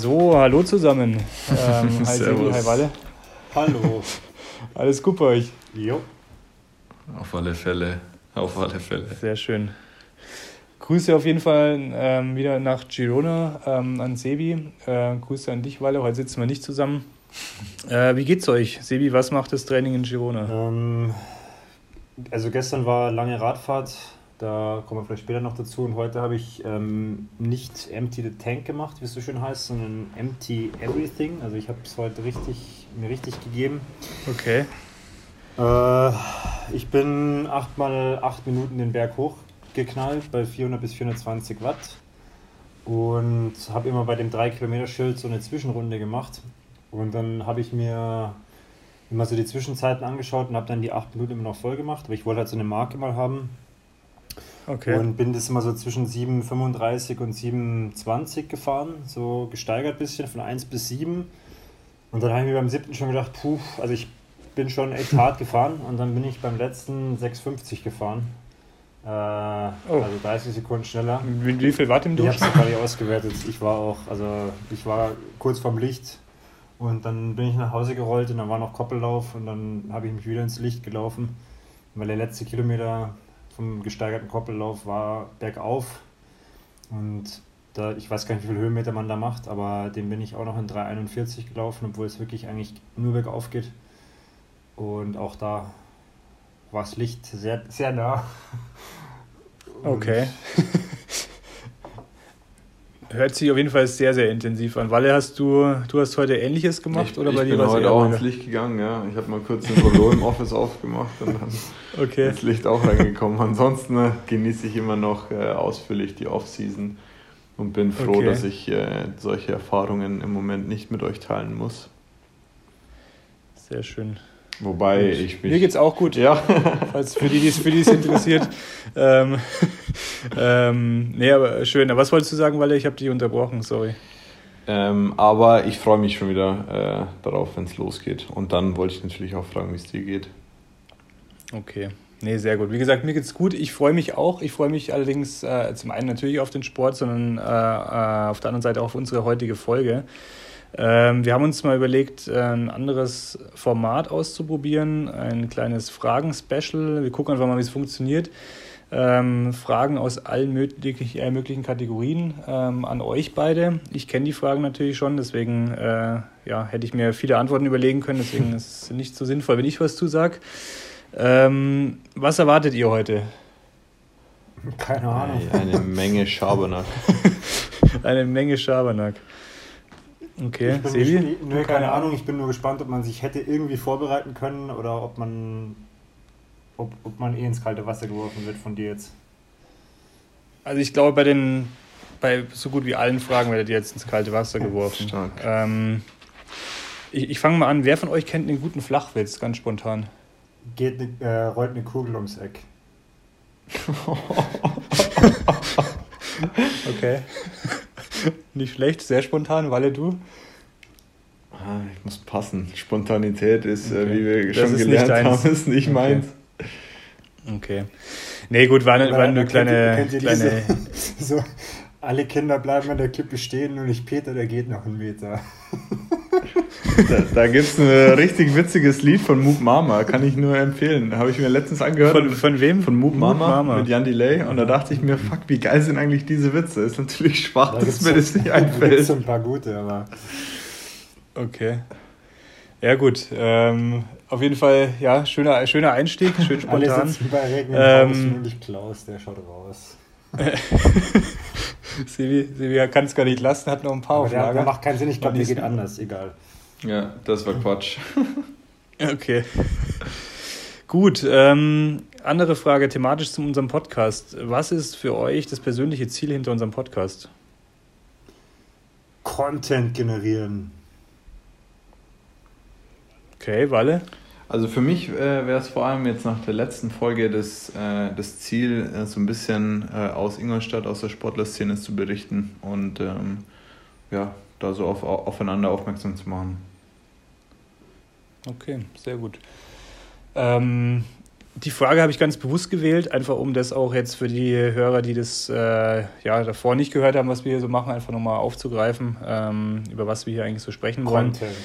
So, hallo zusammen. Ähm, hi Sebi, hi Walle. Hallo. Alles gut bei euch? Jo. Auf alle Fälle. Auf alle Fälle. Sehr schön. Grüße auf jeden Fall ähm, wieder nach Girona ähm, an Sebi. Äh, Grüße an dich, Walle. Heute sitzen wir nicht zusammen. Äh, wie geht's euch? Sebi, was macht das Training in Girona? Ähm, also gestern war lange Radfahrt, da kommen wir vielleicht später noch dazu. Und heute habe ich ähm, nicht Empty the Tank gemacht, wie es so schön heißt, sondern Empty Everything. Also ich habe es heute richtig, mir richtig gegeben. Okay. Äh, ich bin 8 mal 8 Minuten den Berg hochgeknallt bei 400 bis 420 Watt. Und habe immer bei dem 3-Kilometer-Schild so eine Zwischenrunde gemacht. Und dann habe ich mir immer so die Zwischenzeiten angeschaut und habe dann die 8 Minuten immer noch voll gemacht. Aber ich wollte halt so eine Marke mal haben. Okay. Und bin das immer so zwischen 7,35 und 7,20 gefahren, so gesteigert bisschen von 1 bis 7. Und dann habe ich mir beim siebten schon gedacht, puh, also ich bin schon echt hart gefahren und dann bin ich beim letzten 6,50 gefahren. Äh, Oh. Also 30 Sekunden schneller. Wie, wie viel Watt im Ich habe Durchschnitt? es gar nicht ausgewertet. Ich war auch, also ich war kurz vorm Licht und dann bin ich nach Hause gerollt und dann war noch Koppellauf und dann habe ich mich wieder ins Licht gelaufen, weil der letzte Kilometer vom gesteigerten Koppellauf war bergauf und da, ich weiß gar nicht, wie viele Höhenmeter man da macht, aber den bin ich auch noch in 3,41 gelaufen, obwohl es wirklich eigentlich nur bergauf geht. Und auch da war das Licht sehr, sehr nah. Okay. Hört sich auf jeden Fall sehr, sehr intensiv an. Walle, hast du, du hast heute Ähnliches gemacht Ich, oder ich bei dir bin war's heute eher auch ins Licht gegangen, ja. Ich habe mal kurz ein Rollo im Office aufgemacht und dann Okay. ins Licht auch reingekommen. Ansonsten äh, genieße ich immer noch äh, ausführlich die Off-Season und bin froh, Okay. dass ich äh, solche Erfahrungen im Moment nicht mit euch teilen muss. Sehr schön. Wobei ich mich. Mir geht's auch gut. Ja, falls für die, die es für die es interessiert. ähm, ähm, nee, aber schön. Aber was wolltest du sagen, Walle? Ich habe dich unterbrochen, sorry. ähm, aber ich freue mich schon wieder äh, darauf, wenn es losgeht. Und dann wollte ich natürlich auch fragen, wie es dir geht. Okay. Nee, sehr gut. Wie gesagt, mir geht's gut. Ich freue mich auch. Ich freue mich allerdings äh, zum einen natürlich auf den Sport, sondern äh, äh, auf der anderen Seite auch auf unsere heutige Folge. Ähm, wir haben uns mal überlegt, äh, ein anderes Format auszuprobieren, ein kleines Fragen-Special. Wir gucken einfach mal, wie es funktioniert. Ähm, Fragen aus allen möglichen, äh, möglichen Kategorien ähm, an euch beide. Ich kenne die Fragen natürlich schon, deswegen äh, ja, hätte ich mir viele Antworten überlegen können. Deswegen ist es nicht so sinnvoll, wenn ich was zusage. Ähm, was erwartet ihr heute? Keine Ahnung. Eine Menge Schabernack. Eine Menge Schabernack. Okay, Ich bin Sebi? Nö, keine Ahnung, ich bin nur gespannt, ob man sich hätte irgendwie vorbereiten können oder ob man ob, ob man eh ins kalte Wasser geworfen wird von dir jetzt. Also ich glaube, bei den bei so gut wie allen Fragen werdet ihr jetzt ins kalte Wasser geworfen. Stark. Ähm, ich ich fange mal an. Wer von euch kennt einen guten Flachwitz, ganz spontan? Geht ne, äh, rollt eine Kugel ums Eck. Okay. Nicht schlecht, sehr spontan. Walle, du? Ah, Ich muss passen. Spontanität ist, äh, Okay. wie wir Das schon ist nicht gelernt haben, ist nicht Okay. meins. Okay. Nee, gut, war, eine- war ihr- kleine, ihr kleine diese- so, alle Kinder bleiben an der Kippe stehen, nur nicht Peter, der geht noch einen Meter. Da, da gibt es ein richtig witziges Lied von Moop Mama, kann ich nur empfehlen. Habe ich mir letztens angehört. Von, von wem? von Moop Mama, Mama. mit Jan Delay und da dachte ich mir, fuck, wie geil sind eigentlich diese Witze? Ist natürlich schwach, Da dass mir das nicht Da gibt's einfällt. so ein paar gute, aber Okay. Ja, gut. Ähm, auf jeden Fall, ja, schöner, schöner Einstieg, schön alle spontan. sitzen bei Regen Ähm, nicht Klaus, der schaut raus. Sebi, Sebi kann es gar nicht lassen, hat noch ein paar Aber auf der, der macht keinen Sinn, ich glaube, der nicht- geht anders, egal. Ja, das war Quatsch. Okay. Gut, ähm, andere Frage thematisch zu unserem Podcast. Was ist für euch das persönliche Ziel hinter unserem Podcast? Content generieren. Okay, Walle? Also für mich äh, wäre es vor allem jetzt nach der letzten Folge das, äh, das Ziel, äh, so ein bisschen äh, aus Ingolstadt, aus der Sportlerszene zu berichten und ähm, ja, da so auf, aufeinander aufmerksam zu machen. Okay, sehr gut. Ähm, die Frage habe ich ganz bewusst gewählt, einfach um das auch jetzt für die Hörer, die das äh, ja davor nicht gehört haben, was wir hier so machen, einfach nochmal aufzugreifen, ähm, über was wir hier eigentlich so sprechen wollen. Content.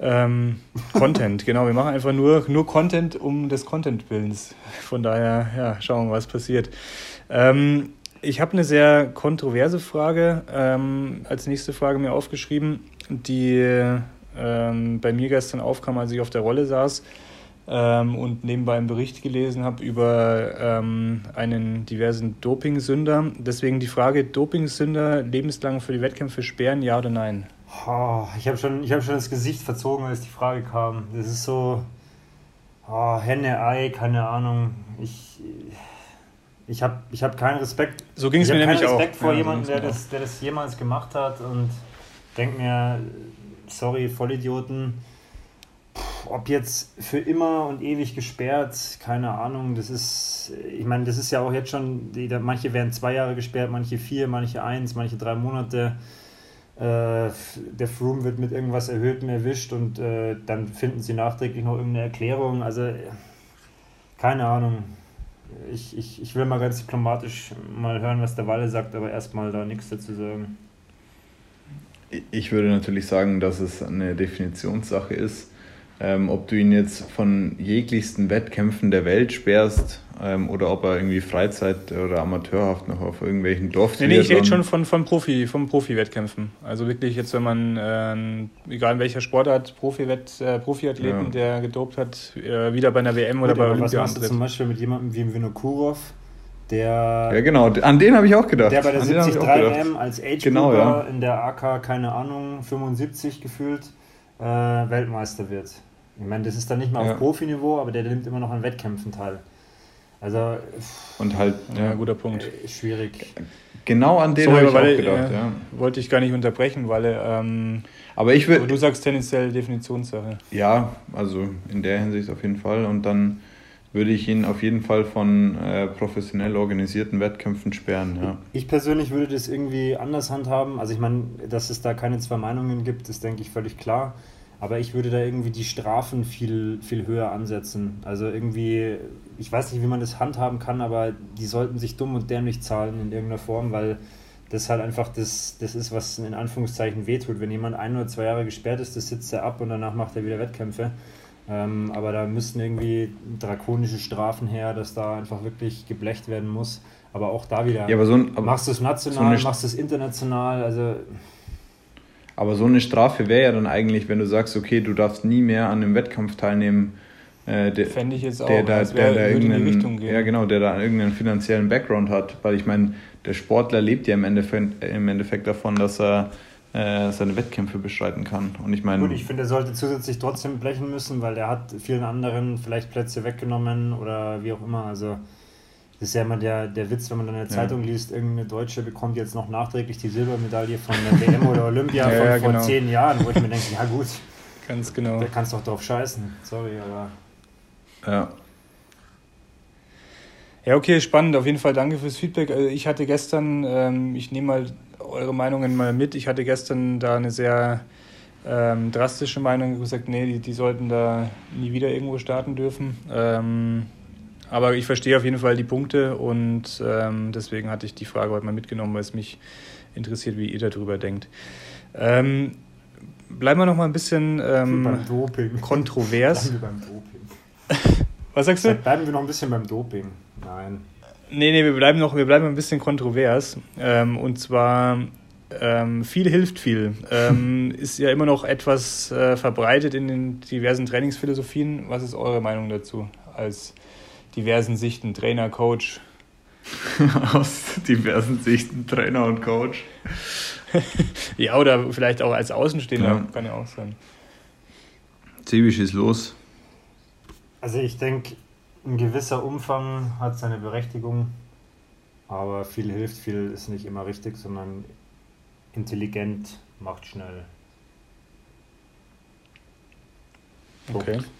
Ähm, Content, genau. Wir machen einfach nur, nur Content um des Content-Willens. Von daher, ja, schauen wir mal, was passiert. Ähm, ich habe eine sehr kontroverse Frage ähm, als nächste Frage mir aufgeschrieben, die ähm, bei mir gestern aufkam, als ich auf der Rolle saß ähm, und nebenbei einen Bericht gelesen habe über ähm, einen diversen Dopingsünder. Deswegen die Frage: Dopingsünder lebenslang für die Wettkämpfe sperren, ja oder nein? Oh, ich habe schon, hab schon das Gesicht verzogen, als die Frage kam. Das ist so. Oh, Henne, Ei, keine Ahnung. Ich, ich habe ich hab keinen Respekt. So ging es mir nämlich auch. Respekt vor ja, jemandem, der das, der das jemals gemacht hat und denke mir, sorry, Vollidioten. ob jetzt für immer und ewig gesperrt, keine Ahnung. Das ist, ich meine, das ist ja auch jetzt schon, manche werden zwei Jahre gesperrt, manche vier, manche eins, manche drei Monate. Äh, der Froome wird mit irgendwas Erhöhtem erwischt und äh, dann finden sie nachträglich noch irgendeine Erklärung. Also, keine Ahnung. Ich, ich, ich will mal ganz diplomatisch mal hören, was der Walle sagt, aber erstmal da nichts dazu sagen. Ich würde natürlich sagen, dass es eine Definitionssache ist. Ähm, ob du ihn jetzt von jeglichsten Wettkämpfen der Welt sperrst ähm, oder ob er irgendwie Freizeit- oder amateurhaft noch auf irgendwelchen Dorf. Nee, nee, ich rede schon von, von Profi, vom Profi-Wettkämpfen. Also wirklich jetzt, wenn man, äh, egal in welcher Sportart, Profi-Wett, äh, Profiathleten, ja. der gedopt hat, äh, wieder bei einer WM oder Gut, bei Olympia was antritt. zum Beispiel mit jemandem wie Vinokurov, der. Ja, genau, an den habe ich auch gedacht. Der bei der 73 WM als Age genau, ja. in der AK, keine Ahnung, 75 gefühlt, äh, Weltmeister wird. Ich meine, das ist dann nicht mal ja. auf Profiniveau, aber der nimmt immer noch an Wettkämpfen teil. Also. Und halt, ja, guter Punkt. Äh, schwierig. Genau an den habe ich auch gedacht, äh, ja. Wollte ich gar nicht unterbrechen, weil. Ähm, aber ich würde. Du sagst tendenziell Definitionssache. Ja, also in der Hinsicht auf jeden Fall. Und dann würde ich ihn auf jeden Fall von äh, professionell organisierten Wettkämpfen sperren. Ja. Ich persönlich würde das irgendwie anders handhaben. Also ich meine, dass es da keine zwei Meinungen gibt, ist, denke ich, völlig klar. Aber ich würde da irgendwie die Strafen viel, viel höher ansetzen. Also irgendwie, ich weiß nicht, wie man das handhaben kann, aber die sollten sich dumm und dämlich zahlen in irgendeiner Form, weil das halt einfach das, das ist, was in Anführungszeichen wehtut. Wenn jemand ein oder zwei Jahre gesperrt ist, das sitzt er ab und danach macht er wieder Wettkämpfe. Ähm, aber da müssten irgendwie drakonische Strafen her, dass da einfach wirklich geblecht werden muss. Aber auch da wieder, ja, aber so ein, aber machst du es national, so machst du es international, also aber so eine Strafe wäre ja dann eigentlich, wenn du sagst, okay, du darfst nie mehr an einem Wettkampf teilnehmen, äh, der, Fände ich jetzt auch, der, da, der, der irgendeinen, ja, genau, der da irgendeinen finanziellen Background hat. Weil ich meine, der Sportler lebt ja im Endeffekt, im Endeffekt davon, dass er äh, seine Wettkämpfe bestreiten kann. Und ich meine. Gut, ich finde, er sollte zusätzlich trotzdem blechen müssen, weil er hat vielen anderen vielleicht Plätze weggenommen oder wie auch immer. Also das ist ja immer der, der Witz, wenn man dann in der Zeitung ja. liest, irgendeine Deutsche bekommt jetzt noch nachträglich die Silbermedaille von der WM oder Olympia ja, von ja, vor genau. zehn Jahren, wo ich mir denke, ja gut, ganz genau. Da kannst du doch drauf scheißen. Sorry, aber. Ja. Ja, okay, spannend. Auf jeden Fall danke fürs Feedback. Also ich hatte gestern, ähm, ich nehme mal eure Meinungen mal mit. Ich hatte gestern da eine sehr ähm, drastische Meinung gesagt, nee, die, die sollten da nie wieder irgendwo starten dürfen. Ähm, aber ich verstehe auf jeden Fall die Punkte und ähm, deswegen hatte ich die Frage heute mal mitgenommen, weil es mich interessiert, wie ihr darüber denkt. Ähm, bleiben wir noch mal ein bisschen ähm, kontrovers. Bleiben wir beim Doping. Was sagst du? Bleiben wir noch ein bisschen beim Doping. Nein. Nee, nee, wir bleiben noch, wir bleiben ein bisschen kontrovers. Ähm, und zwar ähm, viel hilft viel. Ähm, ist ja immer noch etwas äh, verbreitet in den diversen Trainingsphilosophien. Was ist eure Meinung dazu als diversen Sichten, Trainer, Coach. Aus diversen Sichten, Trainer und Coach. ja, oder vielleicht auch als Außenstehender, ja. kann ja auch sein. Sebi, schieß los. Also ich denke, ein gewisser Umfang hat seine Berechtigung, aber viel hilft, viel ist nicht immer richtig, sondern intelligent macht schnell. Okay. Punkt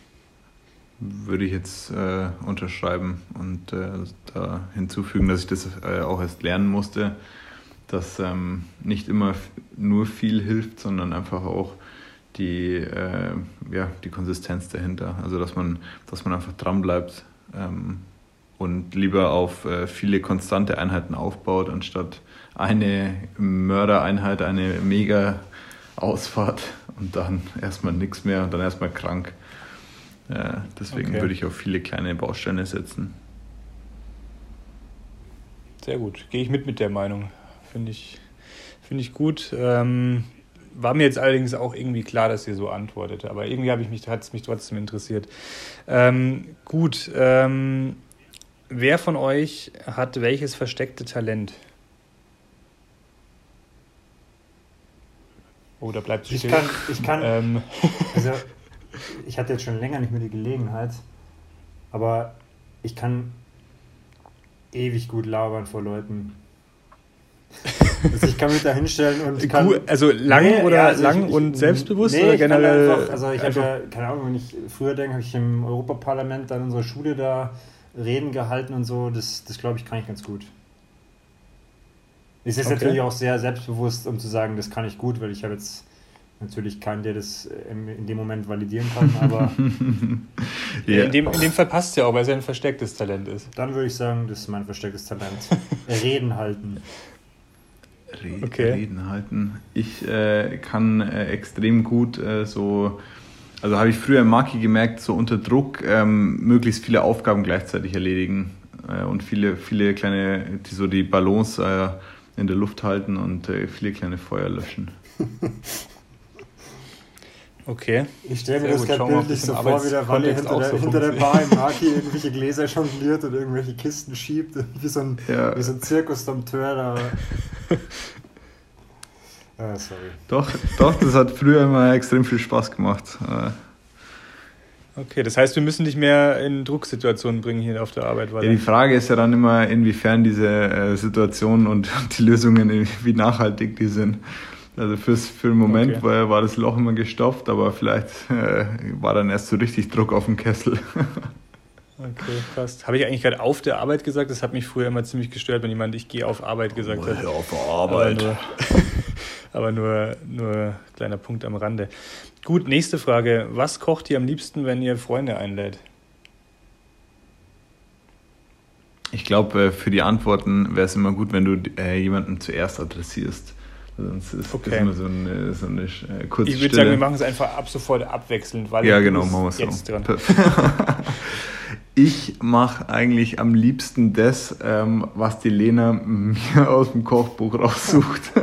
würde ich jetzt äh, unterschreiben und äh, da hinzufügen, dass ich das äh, auch erst lernen musste, dass ähm, nicht immer nur viel hilft, sondern einfach auch die, äh, ja, die Konsistenz dahinter. Also dass man, dass man einfach dran bleibt ähm, und lieber auf äh, viele konstante Einheiten aufbaut, anstatt eine Mördereinheit, eine mega Ausfahrt und dann erstmal nichts mehr und dann erstmal krank. Äh, deswegen okay. würde ich auf viele kleine Bausteine setzen. Sehr gut, gehe ich mit mit der Meinung. Finde ich, find ich gut. Ähm, war mir jetzt allerdings auch irgendwie klar, dass ihr so antwortet, aber irgendwie mich, hat es mich trotzdem interessiert. Ähm, gut, ähm, wer von euch hat welches versteckte Talent? Oh, da bleibt es Ich kann, ich kann, ähm. also ich hatte jetzt schon länger nicht mehr die Gelegenheit, aber ich kann ewig gut labern vor Leuten. Also ich kann mich da hinstellen und kann. Cool, also lang nee, oder ja, also lang ich, und selbstbewusst nee, oder generell? Einfach, also ich habe ja, keine Ahnung, wenn ich früher denke, habe ich im Europaparlament dann in unserer Schule da Reden gehalten und so. Das, das glaube ich, kann ich ganz gut. Es ist okay. natürlich auch sehr selbstbewusst, um zu sagen, das kann ich gut, weil ich habe jetzt natürlich keinen, der das in dem Moment validieren kann, aber. ja. in, dem, in dem Fall passt es ja auch, weil es ja ein verstecktes Talent ist. Dann würde ich sagen, das ist mein verstecktes Talent. Reden halten. Reden, okay. Reden halten. Ich äh, kann äh, extrem gut äh, so, also habe ich früher im Maki gemerkt, so unter Druck ähm, möglichst viele Aufgaben gleichzeitig erledigen äh, und viele, viele kleine, die so die Balance äh, in der Luft halten und äh, viele kleine Feuer löschen. Okay. Ich stelle mir das gerade bildlich so vor, wie der Walle hinter, der, so hinter der Bar im Maki irgendwelche Gläser jongliert und irgendwelche Kisten schiebt, wie so ein, ja. wie so ein Zirkusdompteur da. ah, sorry. Doch, doch, das hat früher immer extrem viel Spaß gemacht. Okay, das heißt, wir müssen dich mehr in Drucksituationen bringen hier auf der Arbeit. Ja, die Frage ist ja dann immer, inwiefern diese äh, Situationen und die Lösungen, wie nachhaltig die sind. Also fürs, für den Moment okay. war, war das Loch immer gestopft, aber vielleicht äh, war dann erst so richtig Druck auf dem Kessel. Okay, passt. Habe ich eigentlich gerade auf der Arbeit gesagt? Das hat mich früher immer ziemlich gestört, wenn jemand ich gehe auf Arbeit gesagt oh, hat. auf Arbeit. Aber, nur, aber nur, nur kleiner Punkt am Rande. Gut, nächste Frage. Was kocht ihr am liebsten, wenn ihr Freunde einlädt? Ich glaube, äh, für die Antworten wäre es immer gut, wenn du äh, jemanden zuerst adressierst. Sonst ist okay. das immer so eine, so eine äh, kurze Ich würde sagen, wir machen es einfach ab sofort abwechselnd, weil ja, genau, machen wir jetzt so. dran. ich mache eigentlich am liebsten das, ähm, was die Lena mir aus dem Kochbuch raussucht.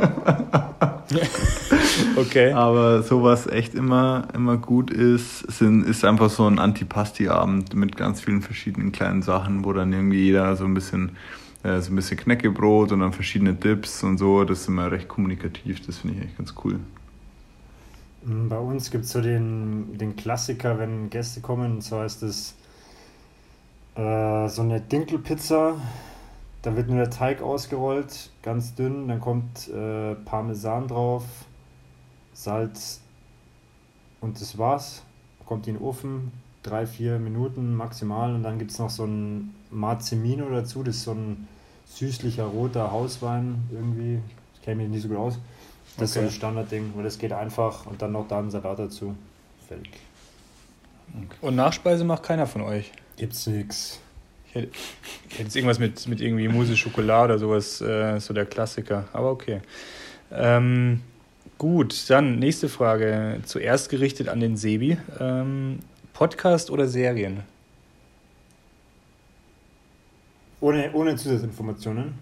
okay. Aber sowas echt immer, immer gut ist, sind, ist einfach so ein Antipasti-Abend mit ganz vielen verschiedenen kleinen Sachen, wo dann irgendwie jeder so ein bisschen äh, so ein bisschen Knäckebrot und dann verschiedene Dips und so. Das ist immer recht kommunikativ, das finde ich echt ganz cool. Mm, bei uns gibt es so den, den Klassiker, wenn Gäste kommen, und zwar ist es äh, so eine Dinkelpizza. Da wird nur der Teig ausgerollt, ganz dünn, dann kommt äh, Parmesan drauf, Salz und das war's. Kommt in den Ofen, drei, vier Minuten maximal und dann gibt es noch so ein Marzimino dazu, das ist so ein süßlicher roter Hauswein irgendwie. Ich kenne mich nicht so gut aus. Das okay. ist so ein Standardding, weil das geht einfach und dann noch da ein Salat dazu. Fertig. Okay. Und Nachspeise macht keiner von euch? Gibt's nix. Ich hätte, ich hätte jetzt irgendwas mit, mit irgendwie Mousse Schokolade oder sowas, äh, so der Klassiker. Aber okay. Ähm, gut, dann nächste Frage. Zuerst gerichtet an den Sebi. Ähm, Podcast oder Serien? Ohne, ohne Zusatzinformationen?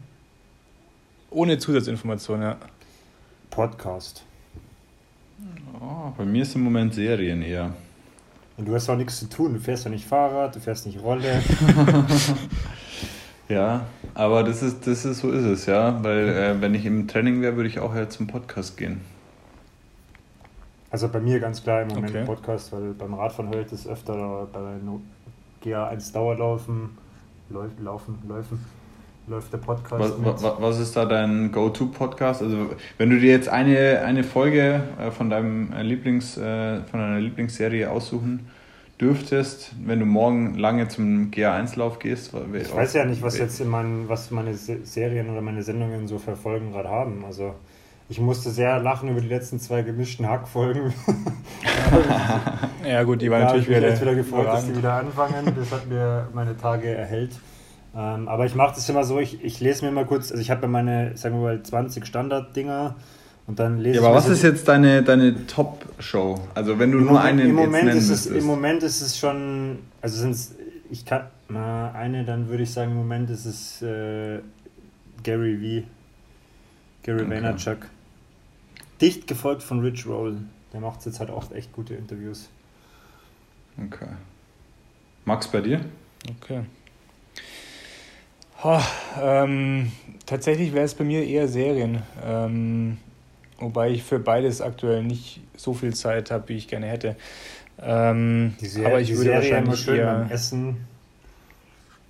Ohne Zusatzinformationen, ja. Podcast. Oh, bei mir ist im Moment Serien eher. Und du hast auch nichts zu tun. Du fährst ja nicht Fahrrad, du fährst nicht Rolle. ja, aber das ist, das ist so ist es, ja. Weil äh, wenn ich im Training wäre, würde ich auch ja zum Podcast gehen. Also bei mir ganz klar im Moment okay. Podcast, weil beim Radfahren höre ich das öfter, bei GA1 Dauerlaufen läuft, laufen, laufen, läuft der Podcast. Was, was, was ist da dein Go-To-Podcast? Also wenn du dir jetzt eine, eine Folge äh, von deinem äh, Lieblings, äh, von deiner Lieblingsserie aussuchen dürftest, wenn du morgen lange zum GA1-Lauf gehst? Ich weiß ja nicht, was jetzt in meinen, was meine Serien oder meine Sendungen so verfolgen gerade haben. Also ich musste sehr lachen über die letzten zwei gemischten Hackfolgen. ja, gut, die waren natürlich wieder. Ich mich wieder gefreut, dass die wieder anfangen. Das hat mir meine Tage erhellt. Ähm, aber ich mache das immer so, ich, ich lese mir mal kurz, also ich habe ja meine, sagen wir mal, 20 Standard-Dinger und dann lese ja, aber was so ist jetzt deine, deine Top-Show? Also wenn du nur Moment, eine im Moment ist es Im Moment ist es schon, also sind es, ich kann, na, eine, dann würde ich sagen, im Moment ist es äh, Gary V. Gary okay. Vaynerchuk. Dicht gefolgt von Rich Roll. Der macht jetzt halt auch echt gute Interviews. Okay. Max, bei dir? Okay. Oh, ähm, tatsächlich wäre es bei mir eher Serien. Ähm, wobei ich für beides aktuell nicht so viel Zeit habe, wie ich gerne hätte. Ähm, die Serie, aber ich würde Serie wahrscheinlich schön eher, Essen.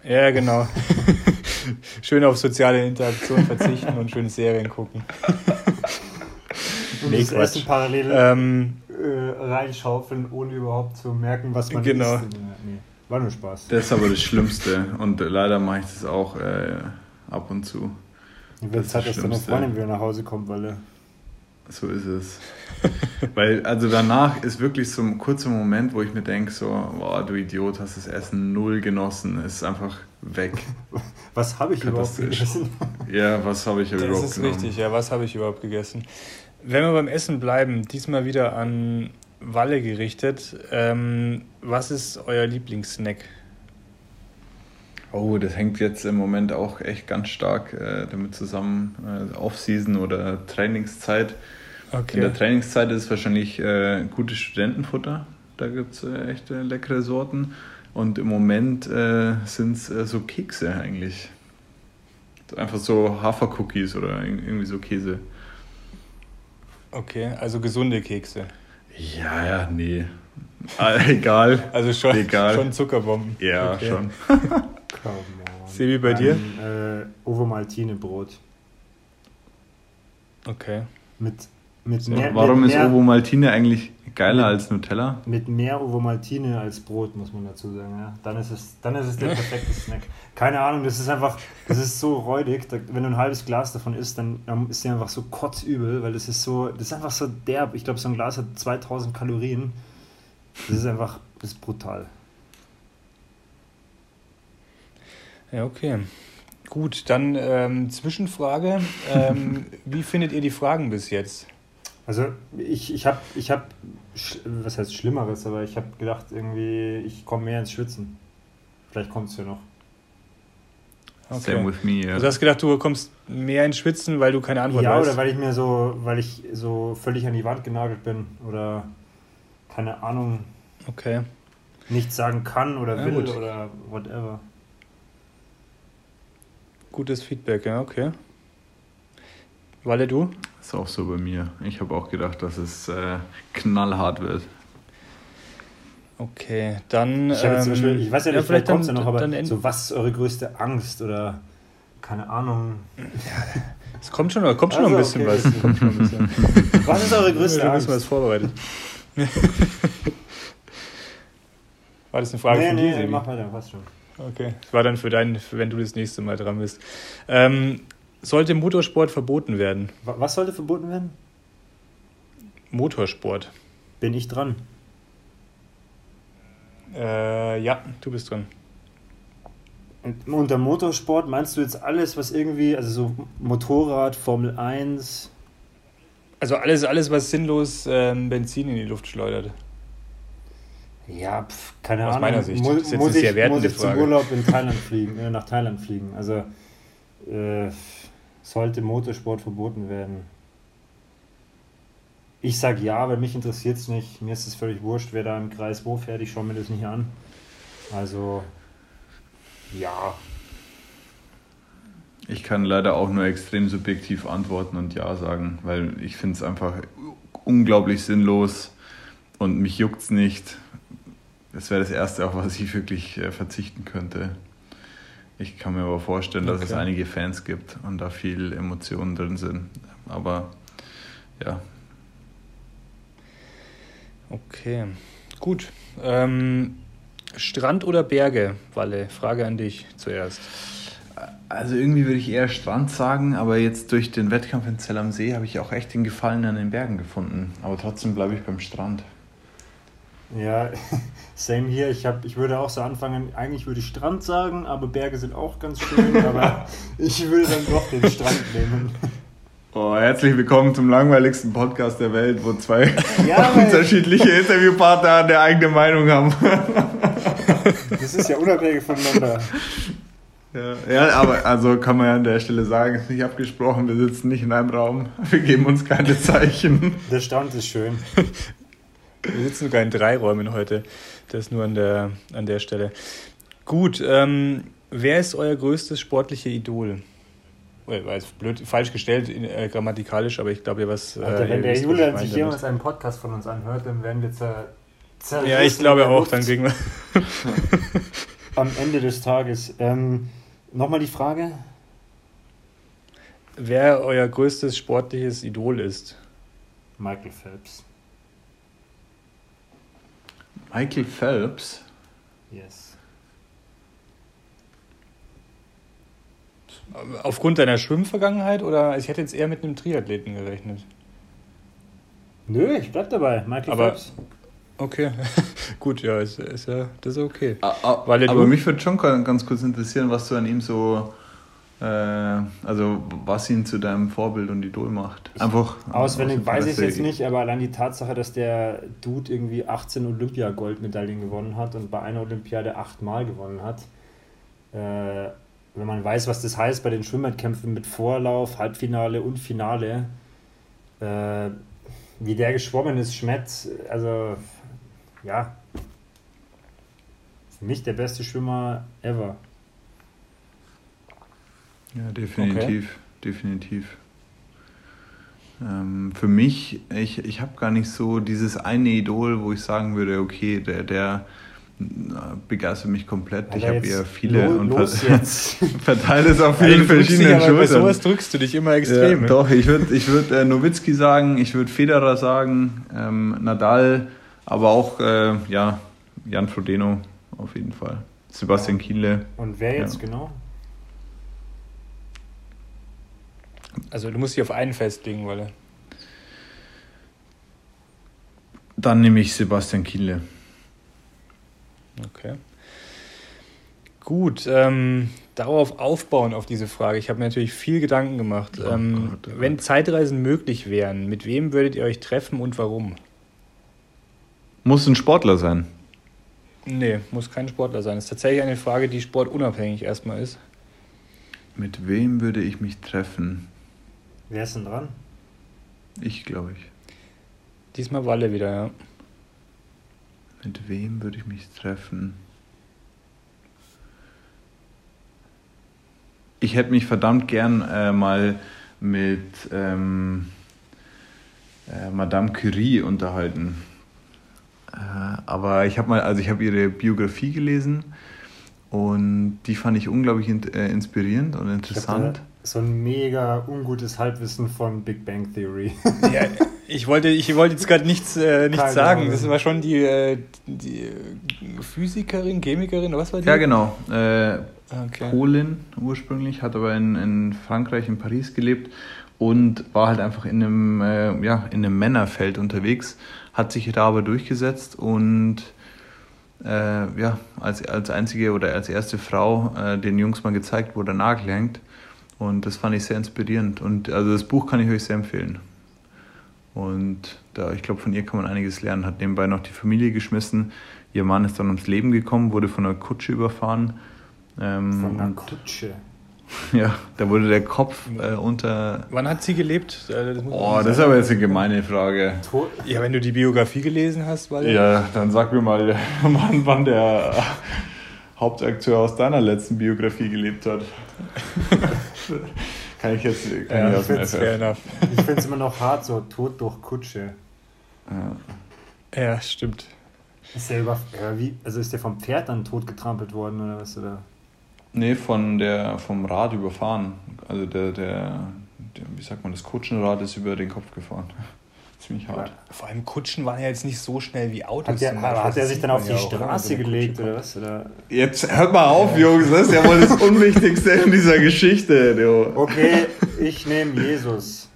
Ja, genau. schön auf soziale Interaktion verzichten und schöne Serien gucken. und nee, das Quatsch. Essen parallel ähm, äh, reinschaufeln, ohne überhaupt zu merken, was man genau. isst. Nee, war nur Spaß. Das ist aber das Schlimmste und leider mache ich das auch äh, ab und zu. Wird Zeit, dass deine Freundin wieder nach Hause kommt, weil er so ist es. Weil, also danach ist wirklich so ein kurzer Moment, wo ich mir denke, so, boah, du Idiot, hast das Essen null genossen, es ist einfach weg. Was habe ich überhaupt gegessen? Ja, was habe ich das überhaupt gegessen? Das ist richtig, ja, was habe ich überhaupt gegessen? Wenn wir beim Essen bleiben, diesmal wieder an Walle gerichtet, ähm, was ist euer Lieblingssnack? Oh, das hängt jetzt im Moment auch echt ganz stark äh, damit zusammen, äh, Off-Season oder Trainingszeit. Okay. In der Trainingszeit ist es wahrscheinlich äh, gutes Studentenfutter. Da gibt es äh, echt leckere Sorten. Und im Moment äh, sind es äh, so Kekse eigentlich. Einfach so Hafercookies oder irgendwie so Käse. Okay, also gesunde Kekse. Ja, ja, nee. Ah, egal. Also schon, egal. schon Zuckerbomben. Ja, okay. schon. Sebi, bei dir? Äh, Ovomaltine Brot. Okay. Mit, mit so, mehr, warum mit ist mehr, Ovomaltine eigentlich geiler mit, als Nutella? Mit mehr Ovomaltine als Brot, muss man dazu sagen. Ja. Dann, ist es, dann ist es der perfekte Snack. Keine Ahnung, das ist einfach, das ist so räudig. Da, wenn du ein halbes Glas davon isst, dann, dann ist dir einfach so kotzübel, weil das ist so, das ist einfach so derb. Ich glaube, so ein Glas hat 2000 Kalorien. Das ist einfach, das ist brutal. Ja, okay. Gut, dann ähm, Zwischenfrage. Ähm, wie findet ihr die Fragen bis jetzt? Also ich, ich habe, ich hab, was heißt Schlimmeres, aber ich habe gedacht, irgendwie, ich komme mehr ins Schwitzen. Vielleicht kommt es ja noch. Okay. Same with me, ja. Also du hast gedacht, du kommst mehr ins Schwitzen, weil du keine Antwort ja, weißt? Ja, oder weil ich mir so, weil ich so völlig an die Wand genagelt bin oder keine Ahnung. Okay. Nichts sagen kann oder ja, will gut. oder whatever. Gutes Feedback, ja, okay. Walle, du? Ist auch so bei mir. Ich habe auch gedacht, dass es äh, knallhart wird. Okay, dann. Ich, ähm, Beispiel, ich weiß ja nicht, ja, vielleicht kommt es ja noch, aber so, was ist eure größte Angst oder keine Ahnung? Ja, es kommt schon, kommt schon also, noch ein bisschen okay, was. Kommt schon ein bisschen. was ist eure größte ja, Angst? Wir vorbereitet. War das eine Frage nee, von nee, dir? Nee, mach weiter, passt schon. Okay, das war dann für dein, wenn du das nächste Mal dran bist. Ähm, sollte Motorsport verboten werden? Was sollte verboten werden? Motorsport. Bin ich dran? Äh, ja, du bist dran. Und unter Motorsport meinst du jetzt alles, was irgendwie, also so Motorrad, Formel 1? Also alles, alles was sinnlos ähm, Benzin in die Luft schleudert. Ja, pf, keine Aus Ahnung. Aus meiner Sicht. Muss, muss ich, muss ich zum Urlaub in Thailand fliegen, äh, nach Thailand fliegen. Also äh, sollte Motorsport verboten werden. Ich sage ja, weil mich interessiert es nicht. Mir ist es völlig wurscht, wer da im Kreis wo fährt. Ich schaue mir das nicht an. Also ja. Ich kann leider auch nur extrem subjektiv antworten und ja sagen, weil ich finde es einfach unglaublich sinnlos und mich juckt es nicht das wäre das Erste, auf was ich wirklich äh, verzichten könnte. Ich kann mir aber vorstellen, dass okay. es einige Fans gibt und da viel Emotionen drin sind. Aber ja. Okay, gut. Ähm, Strand oder Berge, Walle? Frage an dich zuerst. Also irgendwie würde ich eher Strand sagen, aber jetzt durch den Wettkampf in Zell am See habe ich auch echt den Gefallen an den Bergen gefunden. Aber trotzdem bleibe ich beim Strand. Ja, same hier. Ich, hab, ich würde auch so anfangen, eigentlich würde ich Strand sagen, aber Berge sind auch ganz schön, aber ich würde dann doch den Strand nehmen. Oh, herzlich willkommen zum langweiligsten Podcast der Welt, wo zwei ja, unterschiedliche Interviewpartner eine eigene Meinung haben. Das ist ja unabhängig voneinander. Ja, ja, aber also kann man ja an der Stelle sagen, ist nicht abgesprochen, wir sitzen nicht in einem Raum, wir geben uns keine Zeichen. Der Stand ist schön. Wir sitzen sogar in drei Räumen heute. Das nur an der, an der Stelle. Gut, ähm, wer ist euer größtes sportliche Idol? Jetzt blöd, falsch gestellt äh, grammatikalisch, aber ich glaube ja, was. Äh, wenn der Julian sich jemals einen Podcast von uns anhört, dann werden wir zer, zer Ja, ich glaube auch, dann kriegen wir. Am Ende des Tages. Ähm, Nochmal die Frage. Wer euer größtes sportliches Idol ist? Michael Phelps. Michael Phelps? Yes. Aufgrund deiner Schwimmvergangenheit oder ich hätte jetzt eher mit einem Triathleten gerechnet? Nö, ich bleib dabei. Michael Aber, Phelps. Okay, gut, ja, ist, ist ja, das ist okay. Aber, aber mich würde schon ganz kurz interessieren, was du an ihm so, also was ihn zu deinem Vorbild und Idol macht. Einfach. Auswendig weiß ich es jetzt nicht, aber allein die Tatsache, dass der Dude irgendwie 18 Olympia-Goldmedaillen gewonnen hat und bei einer Olympiade achtmal gewonnen hat. Äh, wenn man weiß, was das heißt bei den Schwimmwettkämpfen mit Vorlauf, Halbfinale und Finale, äh, wie der geschwommen ist, Schmett, also ja, für mich der beste Schwimmer ever. Ja, definitiv, okay. definitiv. Ähm, für mich, ich, ich habe gar nicht so dieses eine Idol, wo ich sagen würde, okay, der, der begeistert mich komplett. Alter, ich habe eher viele lo, und ver verteile es auf viele verschiedene Schultern. Bei sowas drückst du dich immer extrem. Ja, doch, ich würde ich würd, äh, Nowitzki sagen, ich würde Federer sagen, ähm, Nadal, aber auch äh, ja, Jan Frodeno auf jeden Fall. Sebastian Kienle. Und wer jetzt ja. genau? Also du musst dich auf einen festlegen, Wolle. Dann nehme ich Sebastian Kienle. Okay. Gut, ähm, darauf aufbauen auf diese Frage. Ich habe mir natürlich viel Gedanken gemacht. Oh ähm, Gott, oh wenn Zeitreisen möglich wären, mit wem würdet ihr euch treffen und warum? Muss ein Sportler sein? Nee, muss kein Sportler sein. Das ist tatsächlich eine Frage, die sportunabhängig erstmal ist. Mit wem würde ich mich treffen? Wer ist denn dran? Ich, glaube ich. Diesmal Walle wieder, ja. Mit wem würde ich mich treffen? Ich hätte mich verdammt gern äh, mal mit ähm, äh, Madame Curie unterhalten. Äh, aber ich habe mal, also ich habe ihre Biografie gelesen und die fand ich unglaublich in, äh, inspirierend und interessant. So ein mega ungutes Halbwissen von Big Bang Theory. ja, ich wollte, ich wollte jetzt gerade nichts, äh, nichts sagen. Das war schon die, äh, die Physikerin, Chemikerin, was war die? Ja, genau. Äh, okay. Polin ursprünglich, hat aber in, in Frankreich, in Paris gelebt und war halt einfach in einem, äh, ja, in einem Männerfeld unterwegs hat sich da aber durchgesetzt und äh, ja, als, als einzige oder als erste Frau äh, den Jungs mal gezeigt, wo der Nagel hängt. Und das fand ich sehr inspirierend. Und also das Buch kann ich euch sehr empfehlen. Und da, ich glaube, von ihr kann man einiges lernen. Hat nebenbei noch die Familie geschmissen. Ihr Mann ist dann ums Leben gekommen, wurde von einer Kutsche überfahren. Ähm, von einer Kutsche? Ja, da wurde der Kopf äh, unter. Wann hat sie gelebt? Äh, das oh, das ist aber jetzt eine gemeine Frage. Ja, wenn du die Biografie gelesen hast, weil. Ja, dann sag mir mal, wann, wann der Hauptakteur aus deiner letzten Biografie gelebt hat. kann ich jetzt kann ja, ich aus dem Ich finde es immer noch hart, so Tod durch Kutsche. Ja, ja stimmt. Ist der über, ja, wie, also ist der vom Pferd dann tot getrampelt worden oder was? Oder? Nee, von der, vom Rad überfahren. Also der, der, der, wie sagt man, das Kutschenrad ist über den Kopf gefahren. Ziemlich hart. Vor allem Kutschen waren ja jetzt nicht so schnell wie Autos. Hat der, Beispiel. hat er sich dann auf ja die Straße so eine gelegt oder was? Oder? Jetzt hört mal auf, Jungs, das ist ja wohl das Unwichtigste in dieser Geschichte. Du. Okay, ich nehme Jesus.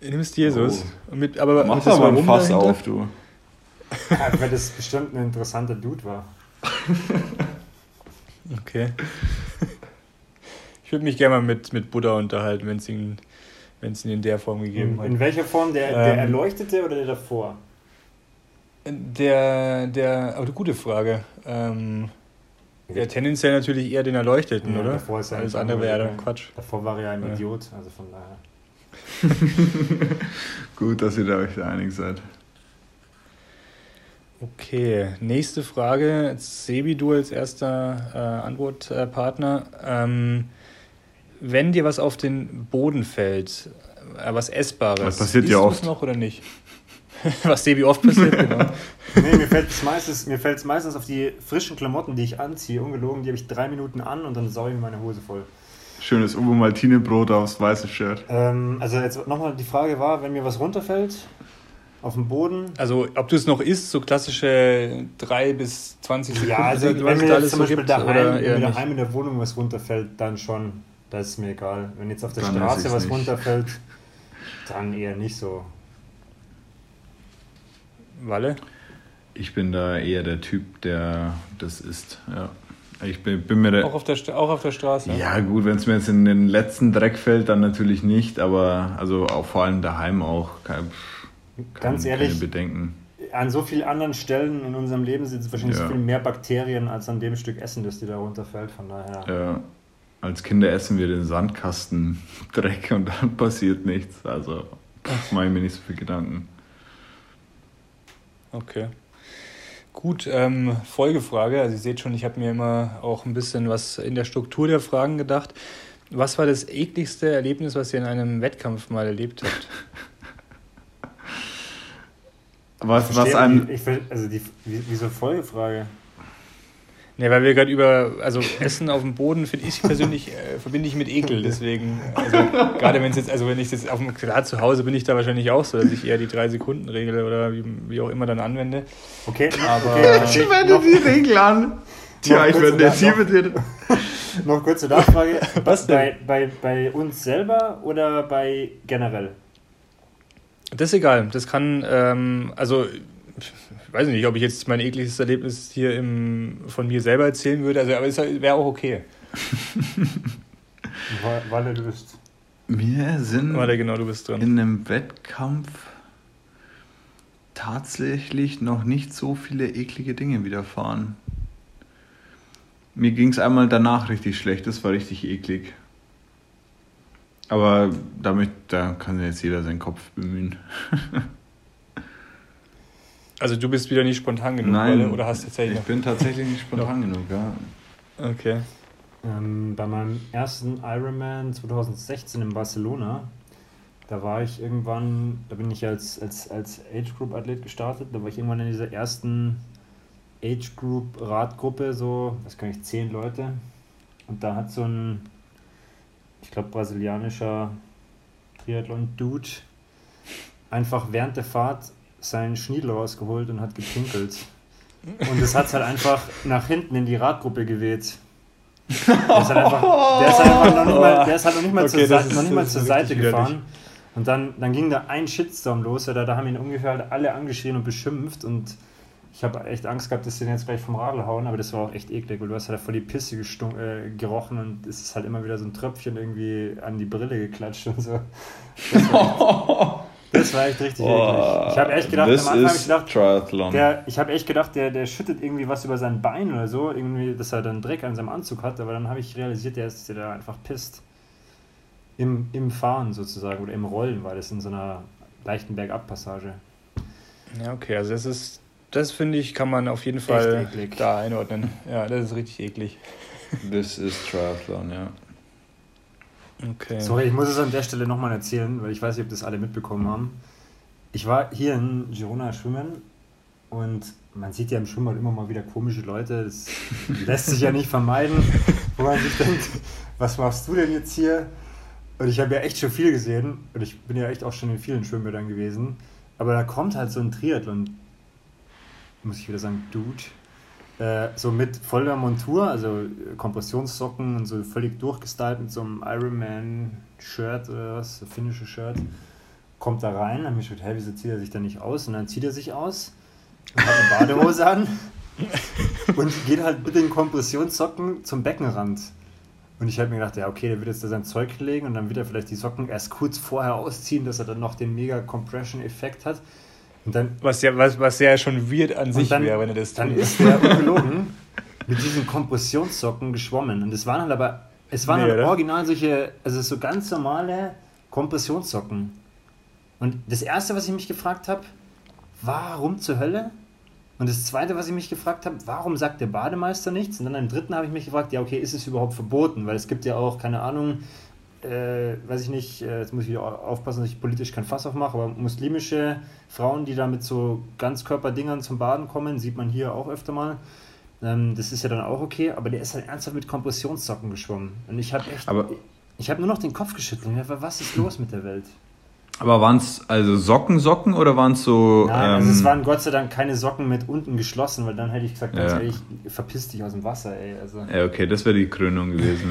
Du nimmst Jesus. Oh. Und Mit, aber Mach das aber ein Fass dahinter? auf, du. Ja, weil das bestimmt ein interessanter Dude war. Okay. Ich würde mich gerne mal mit, mit Buddha unterhalten, wenn es ihn, wenn's ihn in der Form gegeben In, hat. in welcher Form? Der, der Ähm. Erleuchtete oder der davor? Der, der, aber eine gute Frage. Ähm, ja, tendenziell natürlich eher den Erleuchteten, Ja, oder? davor ist er Alles andere wäre ja Quatsch. Davor war er ja ein Ja. Idiot, also von daher. Gut, dass ihr da euch da einig seid. Okay, nächste Frage. Sebi, du als erster äh, Antwortpartner. Ähm, wenn dir was auf den Boden fällt, äh, was Essbares, Das passiert isst ja oft. noch oder nicht? was Sebi oft passiert, genau. Nee, mir fällt es meistens, mir fällt's meistens auf die frischen Klamotten, die ich anziehe, ungelogen, die habe ich drei Minuten an und dann saue ich mir meine Hose voll. Schönes Uwe Maltine Brot aufs weiße Shirt. Ähm, also jetzt nochmal die Frage war, wenn mir was runterfällt, auf dem Boden. Also, ob du es noch isst, so klassische 3 bis 20 Sekunden, Ja, also was wenn mir da jetzt zum Beispiel daheim, oder wenn nicht? daheim in der Wohnung was runterfällt, dann schon. Das ist mir egal. Wenn jetzt auf der Dann Straße was nicht. runterfällt, dann eher nicht so. Walle? Ich bin da eher der Typ, der das isst. Ja. Ich bin, bin mir. Auch auf der, auch auf der Straße? Ja, gut, wenn es mir jetzt in den letzten Dreck fällt, dann natürlich nicht, aber also auch vor allem daheim auch. Kein, kein, Ganz ehrlich, Keine Bedenken. an so vielen anderen Stellen in unserem Leben sind es wahrscheinlich Ja. so viel mehr Bakterien als an dem Stück Essen, das dir da runterfällt. Von daher. Ja, als Kinder essen wir den Sandkasten Dreck und dann passiert nichts. Also mache ich mir nicht so viel Gedanken. Okay. Gut, ähm, Folgefrage. Also ihr seht schon, ich habe mir immer auch ein bisschen was in der Struktur der Fragen gedacht. Was war das ekligste Erlebnis, was ihr in einem Wettkampf mal erlebt habt? Was, was Verstehe, einem. ich, also die, wie- wieso Folgefrage? Ne, weil wir gerade über, also Essen auf dem Boden finde ich persönlich, äh, verbinde ich mit Ekel, deswegen, also gerade wenn es jetzt, also wenn ich jetzt auf dem, klar zu Hause bin ich da wahrscheinlich auch so, dass ich eher die drei Sekunden Regel oder wie, wie auch immer dann anwende. Okay, Aber- okay ich. wende noch, die Regel an. Tja, noch ich werde noch- mit dir. noch kurze Nachfrage. Was denn? Bei, bei, bei uns selber oder bei generell? Das ist egal, das kann, ähm, also ich weiß nicht, ob ich jetzt mein ekliges Erlebnis hier im, von mir selber erzählen würde, also, aber es wäre auch okay. Walle, du bist. Wir sind Warte, genau, du bist dran. in einem Wettkampf tatsächlich noch nicht so viele eklige Dinge widerfahren. Mir ging es einmal danach richtig schlecht, das war richtig eklig. Aber damit, da kann jetzt jeder seinen Kopf bemühen. Also du bist wieder nicht spontan genug, Nein, Walle, oder hast du tatsächlich ich bin tatsächlich nicht spontan genug, ja. Okay. Ähm, bei meinem ersten Ironman 2016 in Barcelona, da war ich irgendwann, da bin ich als, als, als Age Group Athlet gestartet, da war ich irgendwann in dieser ersten Age Group Radgruppe, so, was kann ich, zehn Leute. Und da hat so ein, ich glaube, brasilianischer Triathlon-Dude einfach während der Fahrt seinen Schniedel rausgeholt und hat gepinkelt. Und es hat halt einfach nach hinten in die Radgruppe geweht. Der ist halt einfach, der ist halt einfach noch nicht mal, der ist halt noch nicht mal Okay, zur, Seite, ist- noch nicht mal zur Seite gefahren. Und dann, dann ging da ein Shitstorm los. Oder da haben ihn ungefähr halt alle angeschrien und beschimpft. Und ich habe echt Angst gehabt, dass sie den jetzt gleich vom Radl hauen. Aber das war auch echt eklig, weil du hast halt vor die Pisse äh, gerochen und es ist halt immer wieder so ein Tröpfchen irgendwie an die Brille geklatscht und so. Das war das war echt richtig eklig. Ich habe echt gedacht, das am Anfang habe ich ist gedacht, Triathlon. der, ich habe echt gedacht, der, der schüttet irgendwie was über sein Bein oder so, irgendwie, dass er dann Dreck an seinem Anzug hat, aber dann habe ich realisiert, der ist der da einfach pisst. Im, Im Fahren sozusagen oder im Rollen war das in so einer leichten Bergabpassage. Ja, okay, also das ist, das finde ich, kann man auf jeden Fall da einordnen. Ja, das ist richtig eklig. Das ist Triathlon, ja. Okay. Sorry, ich muss es an der Stelle nochmal erzählen, weil ich weiß nicht, ob das alle mitbekommen haben. Ich war hier in Girona schwimmen und man sieht ja im Schwimmbad immer mal wieder komische Leute. Das lässt sich ja nicht vermeiden, wo man sich denkt, was machst du denn jetzt hier? Und ich habe ja echt schon viel gesehen und ich bin ja echt auch schon in vielen Schwimmbädern gewesen. Aber da kommt halt so ein Triathlon, muss ich wieder sagen, Dude, äh, so mit voller Montur, also Kompressionssocken und so völlig durchgestylt mit so einem Ironman-Shirt oder was, so finnische Shirt, kommt da rein, dann habe ich gedacht, hey, wieso zieht er sich da nicht aus? Und dann zieht er sich aus und hat eine Badehose an und geht halt mit den Kompressionssocken zum Beckenrand. Und ich habe mir gedacht, ja, okay, der wird jetzt da sein Zeug legen und dann wird er vielleicht die Socken erst kurz vorher ausziehen, dass er dann noch den mega Compression-Effekt hat. Und dann, was, ja, was, was ja schon weird an sich wäre, wenn er das Dann tut. ist der ungelogen mit diesen Kompressionssocken geschwommen. Und es waren halt aber, es waren nee, halt original solche, also so ganz normale Kompressionssocken. Und das erste, was ich mich gefragt habe, warum zur Hölle und das Zweite, was ich mich gefragt habe, warum sagt der Bademeister nichts? Und dann im Dritten habe ich mich gefragt, ja, okay, ist es überhaupt verboten? Weil es gibt ja auch, keine Ahnung, äh, weiß ich nicht, äh, jetzt muss ich aufpassen, dass ich politisch kein Fass aufmache, aber muslimische Frauen, die da mit so Ganzkörperdingern zum Baden kommen, sieht man hier auch öfter mal. Ähm, das ist ja dann auch okay, aber der ist halt ernsthaft mit Kompressionssocken geschwommen. Und ich habe echt, aber ich habe nur noch den Kopf geschüttelt. Was ist los mit der Welt? Aber waren es also Socken, Socken oder waren es so. Nein, ähm, also es ähm, waren Gott sei Dank keine Socken mit unten geschlossen, weil dann hätte ich gesagt, ganz ja. ehrlich, verpiss dich aus dem Wasser, ey. Also. Ja, okay, das wäre die Krönung gewesen.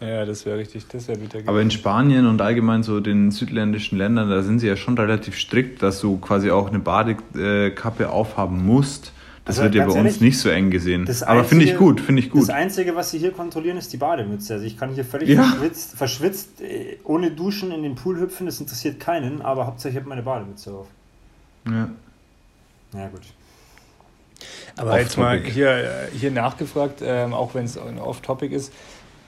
Ja, ja das wäre richtig, das wäre bitter gewesen. Aber in Spanien und allgemein so den südländischen Ländern, da sind sie ja schon relativ strikt, dass du quasi auch eine Badekappe aufhaben musst. Das also, wird ja bei ehrlich, uns nicht so eng gesehen. Aber finde ich gut, finde ich gut. Das Einzige, was sie hier kontrollieren, ist die Bademütze. Also ich kann hier völlig ja. verschwitzt, verschwitzt, äh, ohne Duschen in den Pool hüpfen, das interessiert keinen, aber hauptsächlich habe ich meine Bademütze auf. Ja. Ja, gut. Aber jetzt mal hier, äh, hier nachgefragt, ähm, auch wenn es off-topic ist,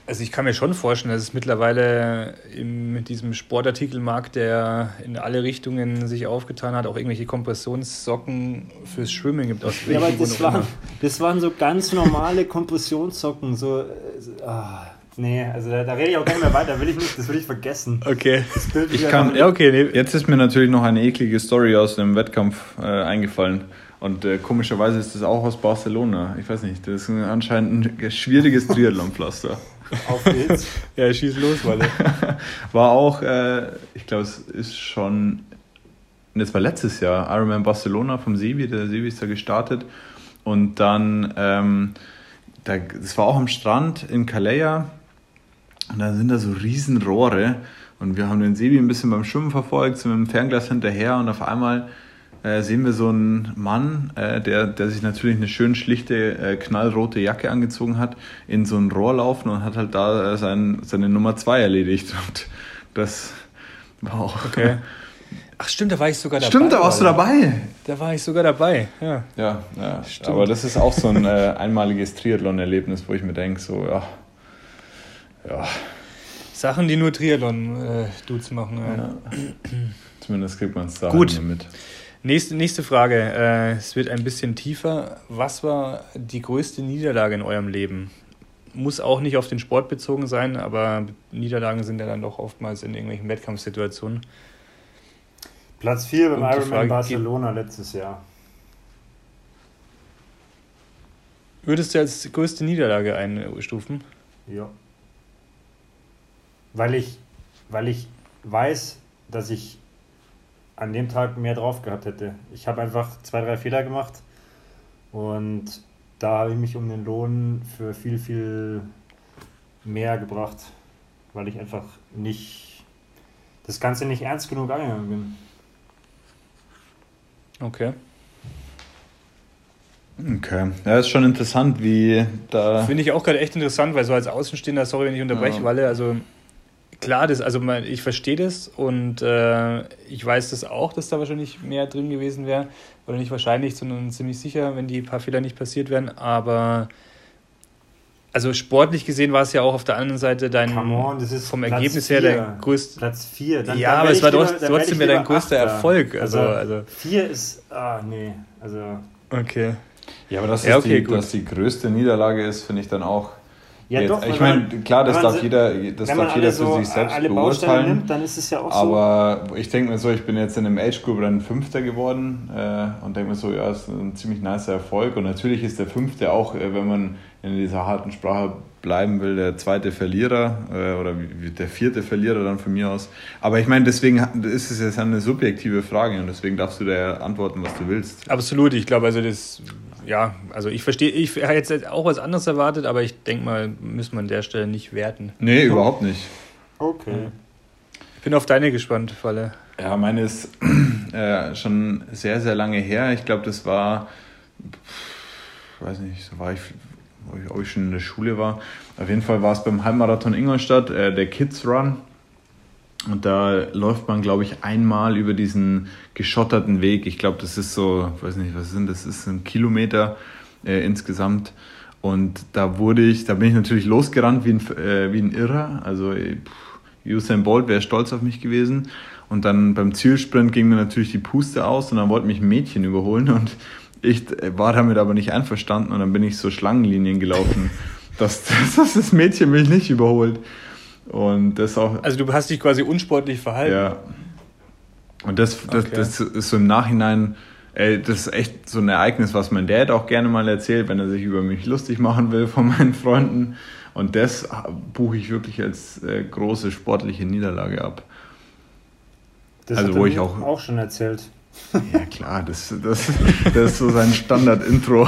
also ich kann mir schon vorstellen, dass es mittlerweile in diesem Sportartikelmarkt, der in alle Richtungen sich aufgetan hat, auch irgendwelche Kompressionssocken fürs Schwimmen gibt. Aus ja, aber das waren, das waren so ganz normale Kompressionssocken. So, ah, nee, also da, da, rede ich auch gar nicht mehr weiter, will ich nicht, das will ich vergessen. Okay. Ich kann, ja, okay. Nee. Jetzt ist mir natürlich noch eine eklige Story aus dem Wettkampf äh, eingefallen. Und äh, komischerweise ist das auch aus Barcelona. Ich weiß nicht, das ist anscheinend ein schwieriges Triathlonpflaster. Auf geht's. ja, schieß los, Walle. War auch, äh, ich glaube, es ist schon, das war letztes Jahr, Ironman Barcelona vom Sebi, der Sebi ist da gestartet. Und dann, ähm, da, das war auch am Strand in Calais. Und da sind da so riesen Rohre. Und wir haben den Sebi ein bisschen beim Schwimmen verfolgt, sind mit dem Fernglas hinterher und auf einmal äh, sehen wir so einen Mann, äh, der, der sich natürlich eine schön schlichte, äh, knallrote Jacke angezogen hat, in so ein Rohr laufen und hat halt da äh, sein, seine Nummer 2 erledigt. Und das war auch. Okay. Ach stimmt, da war ich sogar dabei. Stimmt, da warst du dabei. Da war ich sogar dabei, ja. Ja, ja. Stimmt. aber das ist auch so ein äh, einmaliges Triathlon-Erlebnis, wo ich mir denke, so, ja. Ja. Sachen, die nur Triathlon-Dudes machen. Ja. Zumindest kriegt man es da Gut. Nächste, nächste Frage. Äh, es wird ein bisschen tiefer. Was war die größte Niederlage in eurem Leben? Muss auch nicht auf den Sport bezogen sein, aber Niederlagen sind ja dann doch oftmals in irgendwelchen Wettkampfsituationen. Platz 4 beim Ironman Barcelona letztes Jahr. Würdest du als größte Niederlage einstufen? Ja. Weil ich, weil ich weiß, dass ich an dem Tag mehr drauf gehabt hätte. Ich habe einfach zwei, drei Fehler gemacht und da habe ich mich um den Lohn für viel, viel mehr gebracht, weil ich einfach nicht das Ganze nicht ernst genug angegangen bin. Okay. Okay. Ja, ist schon interessant, wie da. Finde ich auch gerade echt interessant, weil so als Außenstehender, sorry, wenn ich unterbreche, ja. Walle, also klar, das, also ich verstehe das und äh, ich weiß das auch, dass da wahrscheinlich mehr drin gewesen wäre. Oder nicht wahrscheinlich, sondern ziemlich sicher, wenn die paar Fehler nicht passiert wären. Aber also sportlich gesehen war es ja auch auf der anderen Seite dein on, vom Platz Ergebnis vier. her dein größter. Platz 4. Ja, aber es war lieber, trotzdem ja dein größter Achter. Erfolg. Also, also 4 also. ist. Ah, nee. Also. Okay. Ja, aber dass, ja, okay, die, dass die größte Niederlage ist, finde ich dann auch ja, Jetzt, doch. Ich meine, klar, das darf jeder, das darf jeder für so sich selbst alle beurteilen. Nimmt, dann ist es ja auch aber so. ich denke mir so, ich bin jetzt in einem Age Group dann Fünfter geworden äh, und denke mir so, ja, ist ein ziemlich nicer Erfolg. Und natürlich ist der Fünfte auch, äh, wenn man in dieser harten Sprache bleiben will, der zweite Verlierer äh, oder der vierte Verlierer dann von mir aus. Aber ich meine, deswegen ist es jetzt eine subjektive Frage und deswegen darfst du da antworten, was du willst. Absolut, ich glaube, also das, ja, also ich verstehe, ich hätte jetzt auch was anderes erwartet, aber ich denke mal, müssen wir an der Stelle nicht werten. Nee, überhaupt nicht. Okay. Ich bin auf deine gespannt, Falle. Ja, meine ist äh, schon sehr, sehr lange her. Ich glaube, das war, weiß nicht, so war ich ob ich schon in der Schule war. Auf jeden Fall war es beim Halbmarathon Ingolstadt, äh, der Kids Run. Und da läuft man, glaube ich, einmal über diesen geschotterten Weg. Ich glaube, das ist so, weiß nicht, was sind das? ist ein Kilometer äh, insgesamt. Und da wurde ich, da bin ich natürlich losgerannt wie ein, äh, wie ein Irrer. Also pff, Usain Bolt wäre stolz auf mich gewesen. Und dann beim Zielsprint ging mir natürlich die Puste aus und dann wollte mich ein Mädchen überholen und ich war damit aber nicht einverstanden und dann bin ich so Schlangenlinien gelaufen, dass, dass das Mädchen mich nicht überholt. Und das auch. Also du hast dich quasi unsportlich verhalten. Ja. Und das, das, okay. das ist so im Nachhinein, ey, das ist echt so ein Ereignis, was mein Dad auch gerne mal erzählt, wenn er sich über mich lustig machen will von meinen Freunden. Und das buche ich wirklich als äh, große sportliche Niederlage ab. Das also wo ich auch, auch schon erzählt. Ja, klar, das, das, das ist so sein Standard-Intro.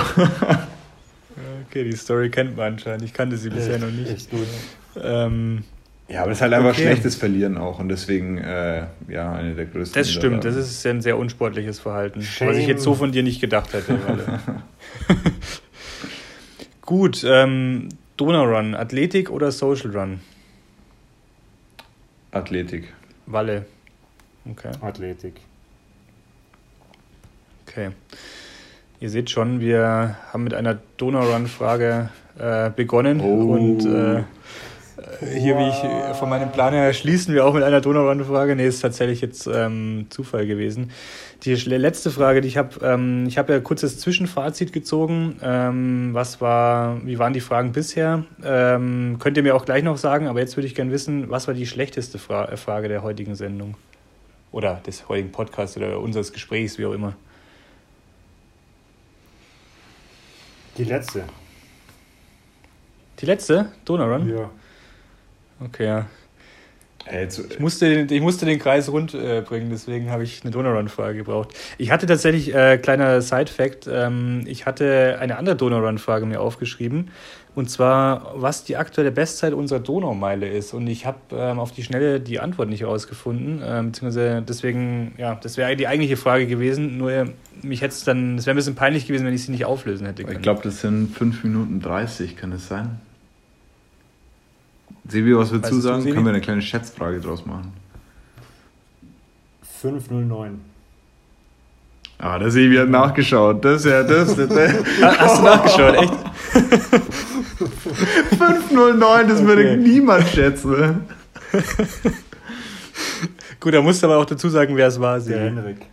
Okay, die Story kennt man anscheinend. Ich kannte sie bisher noch nicht. Echt gut. Ähm, ja, aber es ist halt einfach okay. schlechtes Verlieren auch und deswegen, äh, ja, eine der größten. Das stimmt, das ist ein sehr unsportliches Verhalten, Shame. was ich jetzt so von dir nicht gedacht hätte. Gut, ähm, Donau-Run, Athletik oder Social Run? Athletik. Walle. Okay. Athletik. Okay. Ihr seht schon, wir haben mit einer Donau-Run-Frage äh, begonnen oh. und äh, hier, wie ich von meinem Plan her schließen wir auch mit einer Donau-Run-Frage. Nee, ist tatsächlich jetzt ähm, Zufall gewesen. Die letzte Frage, die ich habe, ähm, ich habe ja kurz das Zwischenfazit gezogen. Ähm, was war, wie waren die Fragen bisher? Ähm, könnt ihr mir auch gleich noch sagen, aber jetzt würde ich gerne wissen, was war die schlechteste Fra Frage der heutigen Sendung? Oder des heutigen Podcasts oder unseres Gesprächs, wie auch immer. Die letzte. Die letzte? Donau Ja. Okay, ja. Ich musste, den, ich musste den Kreis rund äh, bringen, deswegen habe ich eine Donau-Run-Frage gebraucht. Ich hatte tatsächlich, äh, kleiner Side-Fact, ähm, ich hatte eine andere Donau-Run-Frage mir aufgeschrieben. Und zwar, was die aktuelle Bestzeit unserer Donaumeile ist. Und ich habe ähm, auf die Schnelle die Antwort nicht herausgefunden. Ähm, beziehungsweise deswegen, ja, das wäre die eigentliche Frage gewesen. Nur mich hätte es dann, es wäre ein bisschen peinlich gewesen, wenn ich sie nicht auflösen hätte können. Ich glaube, das sind 5 Minuten 30, kann es sein? Sebi, was willst weißt du sagen? Du, Können wir eine kleine Schätzfrage draus machen? 509. Ah, der Sebi hat nachgeschaut. Das ist ja das. das, das. Hast du nachgeschaut, echt? 509, das okay. würde niemand schätzen. Gut, da musst du aber auch dazu sagen, wer es war. Der Henrik.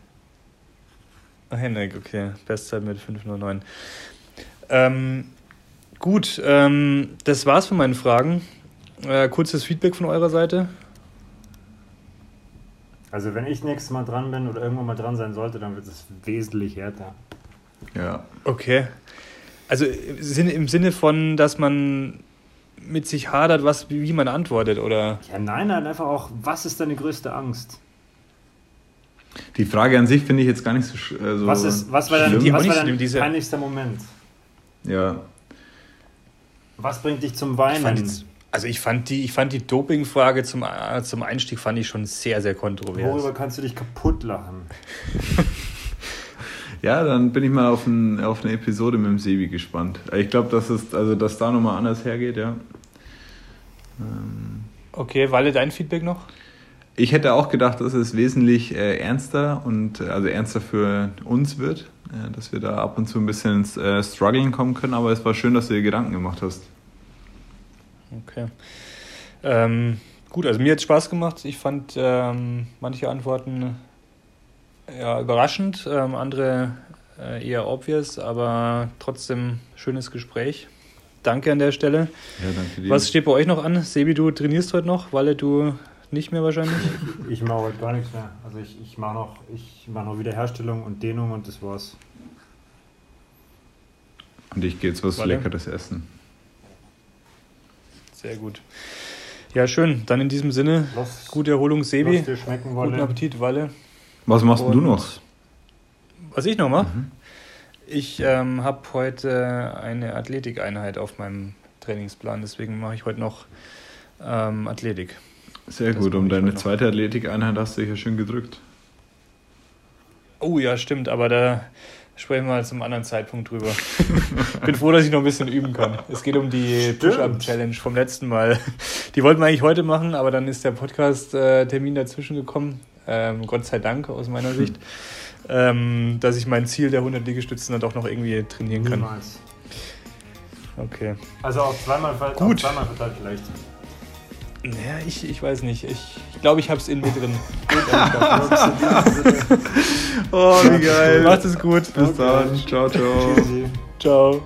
Henrik, okay. Bestzeit mit 509. Ähm, gut, ähm, das war's von meinen Fragen. Äh, kurzes Feedback von eurer Seite. Also wenn ich nächstes Mal dran bin oder irgendwann mal dran sein sollte, dann wird es wesentlich härter. Ja. Okay. Also im Sinne von, dass man mit sich hadert, was, wie man antwortet, oder? Ja, nein, nein, einfach auch, was ist deine größte Angst? Die Frage an sich finde ich jetzt gar nicht so, äh, so was, ist, was war dein, was war dein peinlichster Moment? Ja. Was bringt dich zum Weinen? Also ich fand die, ich fand die Doping-Frage zum, äh, zum Einstieg fand ich schon sehr, sehr kontrovers. Worüber kannst du dich kaputt lachen? ja, dann bin ich mal auf, ein, auf eine Episode mit dem Sebi gespannt. Ich glaube, dass es, also dass da nochmal anders hergeht, ja. Ähm. Okay, Walle, dein Feedback noch? Ich hätte auch gedacht, dass es wesentlich äh, ernster und also ernster für uns wird, äh, dass wir da ab und zu ein bisschen ins äh, Struggling kommen können, aber es war schön, dass du dir Gedanken gemacht hast. Okay. Ähm, gut, also mir hat es Spaß gemacht. Ich fand ähm, manche Antworten ja, überraschend, ähm, andere äh, eher obvious, aber trotzdem schönes Gespräch. Danke an der Stelle. Ja, danke dir. Was steht bei euch noch an? Sebi, du trainierst heute noch, weil du nicht mehr wahrscheinlich? Ich mache heute gar nichts mehr. Also ich, ich mache noch, mach noch Wiederherstellung und Dehnung und das war's. Und ich gehe jetzt was Walle? Leckeres essen. Sehr gut. Ja, schön. Dann in diesem Sinne, Lass- gute Erholung, Sebi. Guten Appetit, Walle. Was machst denn du Und- noch? Was ich noch mache? Mhm. Ich ähm, habe heute eine Athletikeinheit auf meinem Trainingsplan, deswegen mache ich heute noch ähm, Athletik. Sehr Das gut, um deine zweite Athletikeinheit hast du dich ja schön gedrückt. Oh ja, stimmt, aber da sprechen wir zum anderen Zeitpunkt drüber. Bin froh, dass ich noch ein bisschen üben kann. Es geht um die. Push-Up-Challenge vom letzten Mal. Die wollten wir eigentlich heute machen, aber dann ist der Podcast-Termin dazwischen gekommen. Ähm, Gott sei Dank aus meiner Sicht. Ähm, dass ich mein Ziel der 100 Liegestützen dann doch noch irgendwie trainieren kann. Niemals. Okay. Also auf zweimal, Gut. Auf zweimal verteilt vielleicht. Naja, ich, ich weiß nicht. Ich, ich glaube, ich habe es in mir drin. Oh, wie geil. Macht es gut. Bis dann. Ciao, ciao. Tschüssi. Ciao.